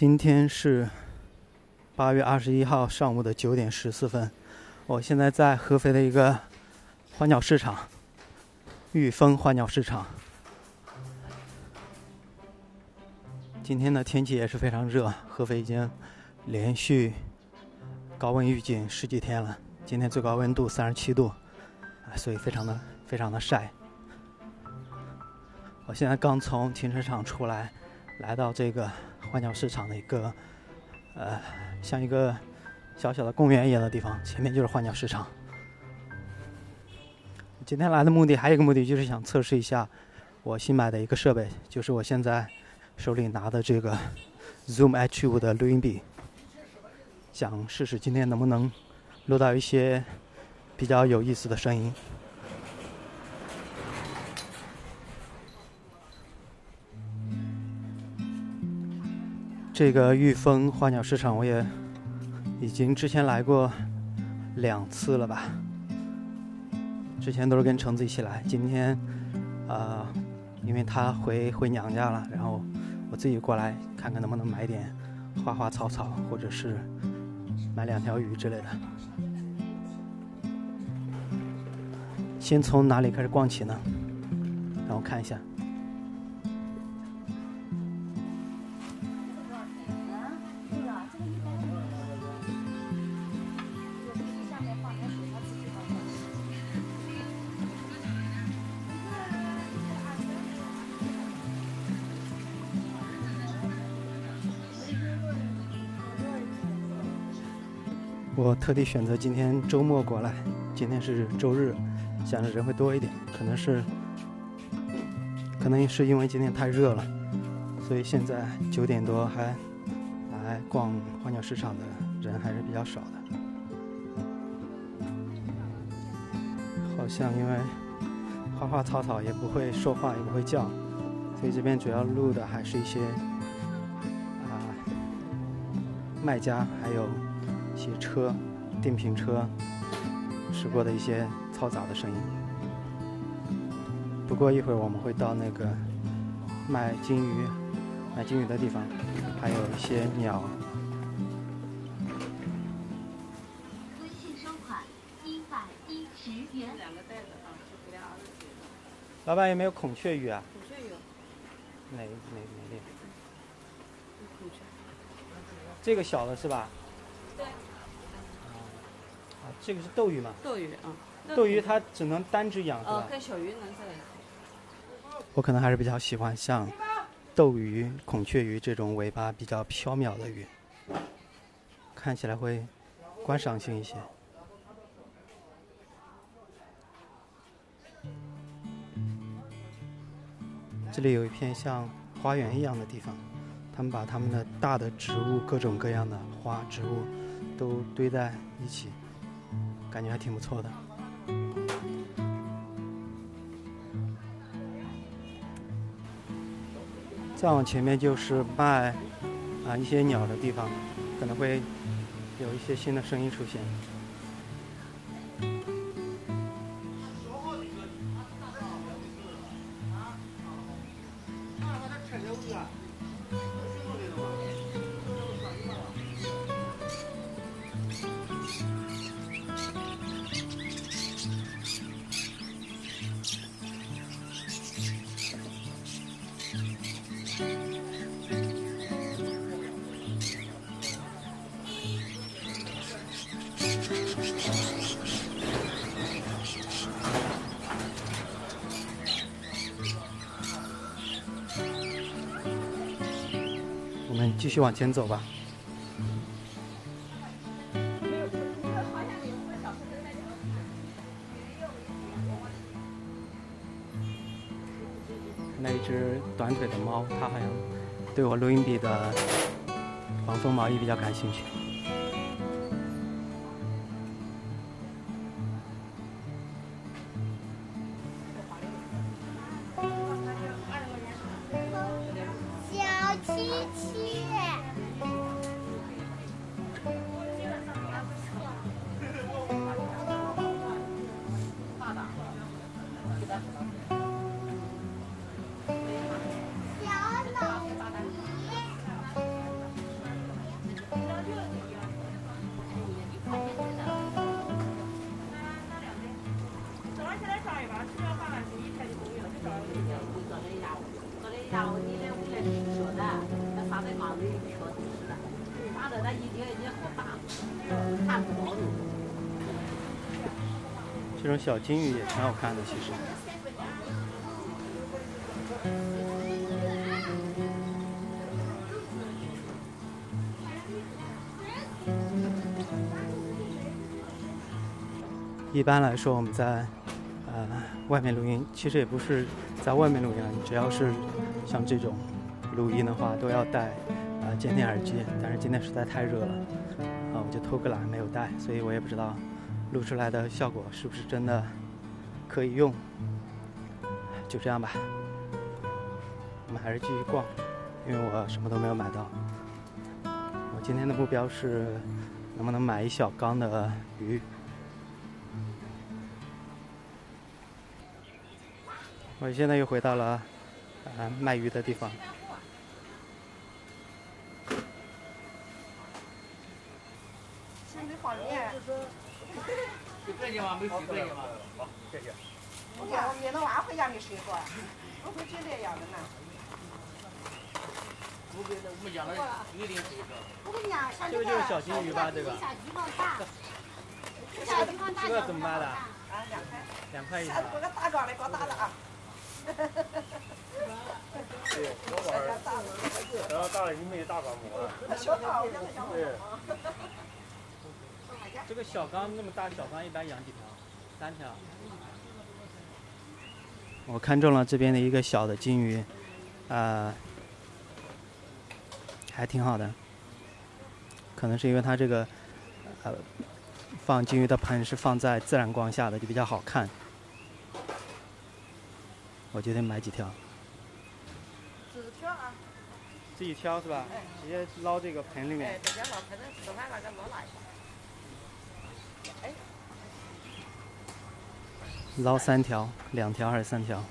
今天是八月二十一号上午的九点十四分，我现在在合肥的一个花鸟市场——玉峰花鸟市场。今天的天气也是非常热，合肥已经连续高温预警十几天了。今天最高温度三十七度，所以非常的非常的晒。我现在刚从停车场出来，来到这个花鸟市场的一个，呃，像一个小小的公园一样的地方，前面就是花鸟市场。今天来的目的还有一个目的，就是想测试一下我新买的一个设备，就是我现在。手里拿的这个 Zoom H5 的录音笔，想试试今天能不能录到一些比较有意思的声音。这个玉峰花鸟市场我也已经之前来过两次了吧，之前都是跟橙子一起来，今天啊，因为他回回娘家了，然后。我自己过来看看能不能买点花花草草，或者是买两条鱼之类的。先从哪里开始逛起呢？让我看一下。我特地选择今天周末过来，今天是周日，想着人会多一点，可能是，可能是因为今天太热了，所以现在九点多还来逛花鸟市场的人还是比较少的。好像因为花花草草也不会说话，也不会叫，所以这边主要录的还是一些啊卖家还有。些车、电瓶车驶过的一些嘈杂的声音。不过一会儿我们会到那个卖金鱼、卖金鱼的地方，还有一些鸟。微信收款一百一十元。两个袋子啊，给俩儿子老板有没有孔雀鱼啊？孔雀有。哪哪哪类？孔雀。这个小的是吧？这个是斗鱼吗？斗鱼啊，斗鱼它只能单只养是吧？跟小鱼能在一起。我可能还是比较喜欢像斗鱼、孔雀鱼这种尾巴比较飘渺的鱼，看起来会观赏性一些。这里有一片像花园一样的地方，他们把他们的大的植物、各种各样的花植物都堆在一起。感觉还挺不错的。再往前面就是卖啊一些鸟的地方，可能会有一些新的声音出现。继续往前走吧。那一只短腿的猫，它好像对我录音笔的防风毛衣比较感兴趣。这种小金鱼也挺好看的，其实。一般来说我们在。外面录音，其实也不是在外面录音啊，只要是像这种录音的话，都要戴呃监听耳机。但是今天实在太热了，啊，我就偷个懒没有带，所以我也不知道录出来的效果是不是真的可以用。就这样吧，我们还是继续逛，因为我什么都没有买到。我今天的目标是能不能买一小缸的鱼。我现在又回到了啊卖鱼的地方。现在放盐。就这些吗？没水这些吗？好，谢谢。我看我们那娃回家没睡过，我会觉这样的呢。不给那我们养的有点水的。我跟你讲，像这个就是小金鱼吧？这个，这个怎么卖的？啊，两块。两块一条下次。给个大缸的，给我打的啊。对，小碗儿，然后大了你没大缸母了。小。对。这个小缸那么大，小缸一般养几条？三条。我看中了这边的一个小的金鱼，啊、还挺好的。可能是因为它这个，呃，放金鱼的盆是放在自然光下的，就比较好看。我决定买几条，纸条啊，自己挑是吧？哎直接捞这个盆里哎面。，这边老盆子吃饭那个老辣一下。哎，捞三条，两条还是三条？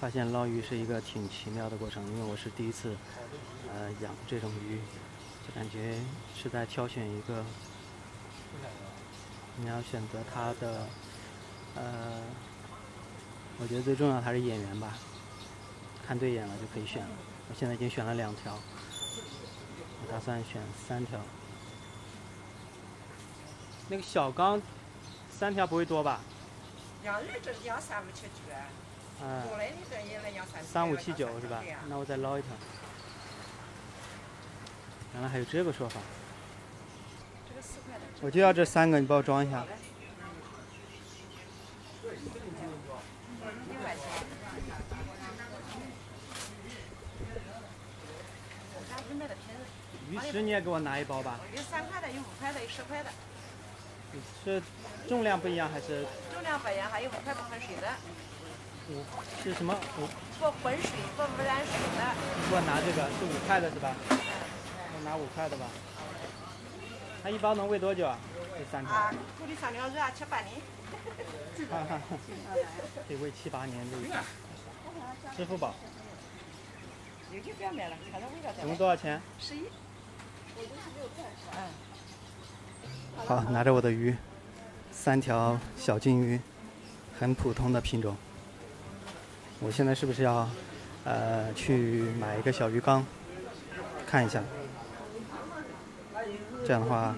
发现捞鱼是一个挺奇妙的过程，因为我是第一次，呃，养这种鱼，就感觉是在挑选一个，你要选择它的，呃，我觉得最重要的还是演员吧，看对眼了就可以选了。我现在已经选了两条，我打算选三条。那个小缸，三条不会多吧？养鱼这养三五七九，嗯，多来你三三五七九是吧？那我再捞一条。原来还有这个说法，这个四块的。我就要这三个，你帮我装一下。一块钱。俺是买的便宜，鱼食你也给我拿一包吧。有三块的，有五块的，有十块的，是重量不一样还是重量不一样，还有五块不含水的，五是什么五？不浑水不污染水的。你给我拿这个是五块的是吧？我拿五块的吧。它一包能喂多久啊？这三条。啊，处理上两日啊，七八年。哈哈，可以喂七八年的鱼。支付宝，有就不要买了，看到味道再总共。多少钱？十一。嗯。好，拿着我的鱼，三条小金鱼，很普通的品种。我现在是不是要，呃，去买一个小鱼缸，看一下？这样的话，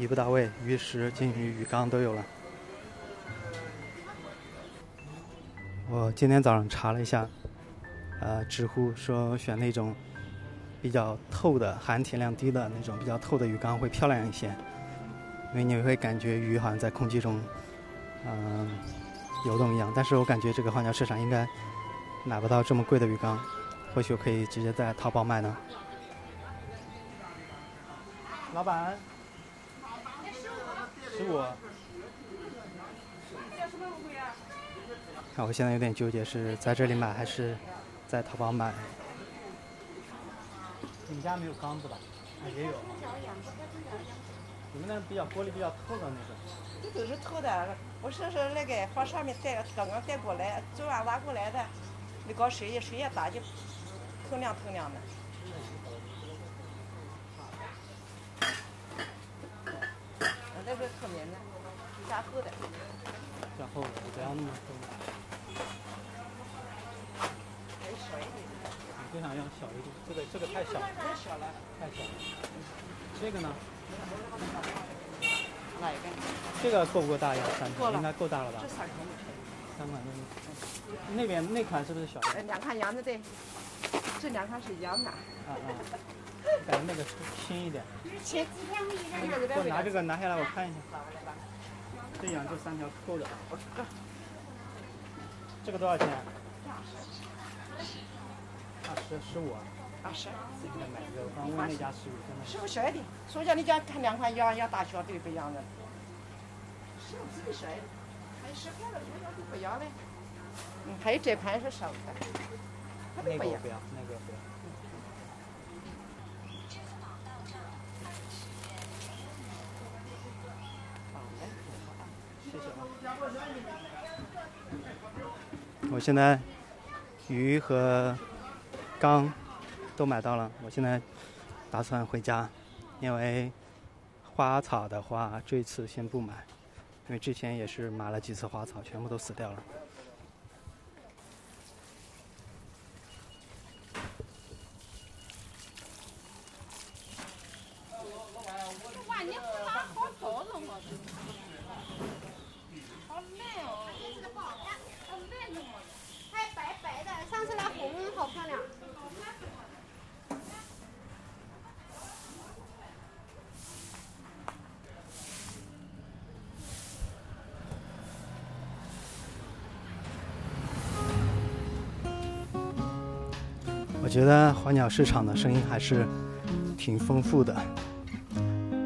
一步到位，鱼食、金鱼、鱼缸都有了。我今天早上查了一下，呃，知乎说选那种比较透的、含铁量低的那种比较透的鱼缸会漂亮一些。因为你会感觉鱼好像在空气中，嗯、游动一样。但是我感觉这个花鸟市场应该买不到这么贵的鱼缸，或许我可以直接在淘宝卖呢。老板，十五。看，我现在有点纠结，是在这里买还是在淘宝买？你们家没有缸子吧？啊，也有。你们那比较玻璃比较透的那种。这都是透的，我是是那个放上面带，刚刚带过来，昨晚挖过来的，那搞水也水也大，就透亮透亮的。我这个透明的，加厚的。加厚的，不要那么厚。还少一点。我想要小一点，这个这个太小了，太小了。太小了。这个呢？哪一个？这个够不够大呀？三款应该够大了吧这？三款五。三款都是。那边那款是不是小一哎，点？两款一样的对，这两款是一样的。啊啊。感觉那个轻一点。我拿这个拿下来，我看一下。这样这三条够的。这个多少钱？二十十五啊。二十。自己来买一个，我刚问那家十五，真的是。师傅小一点，所以叫你讲看两款一样，要大小都不一样的。师傅自己小一点，还有十块的，两样都不一样的。嗯，还有这盘是少的，它都不一样那个我不。要，那个不要。谢谢啊。我现在鱼和缸都买到了，我现在打算回家，因为花草的话这次先不买，因为之前也是买了几次花草，全部都死掉了。哇，你这哪好高了我好烂哦！这个不好看，好烂的嘛，还白白的，上次那红好漂亮。我觉得花鸟市场的声音还是挺丰富的，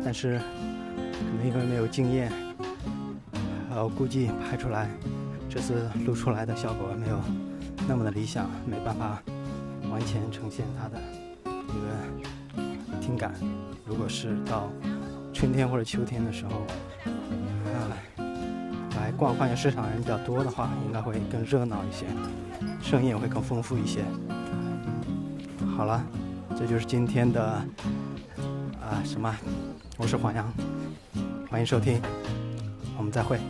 但是可能因为没有经验，呃，我估计拍出来这次录出来的效果没有那么的理想，没办法完全呈现它的一个听感。如果是到春天或者秋天的时候，啊，来逛花鸟市场人比较多的话，应该会更热闹一些，声音也会更丰富一些。好了，这就是今天的啊什么？我是黄洋，欢迎收听，我们再会。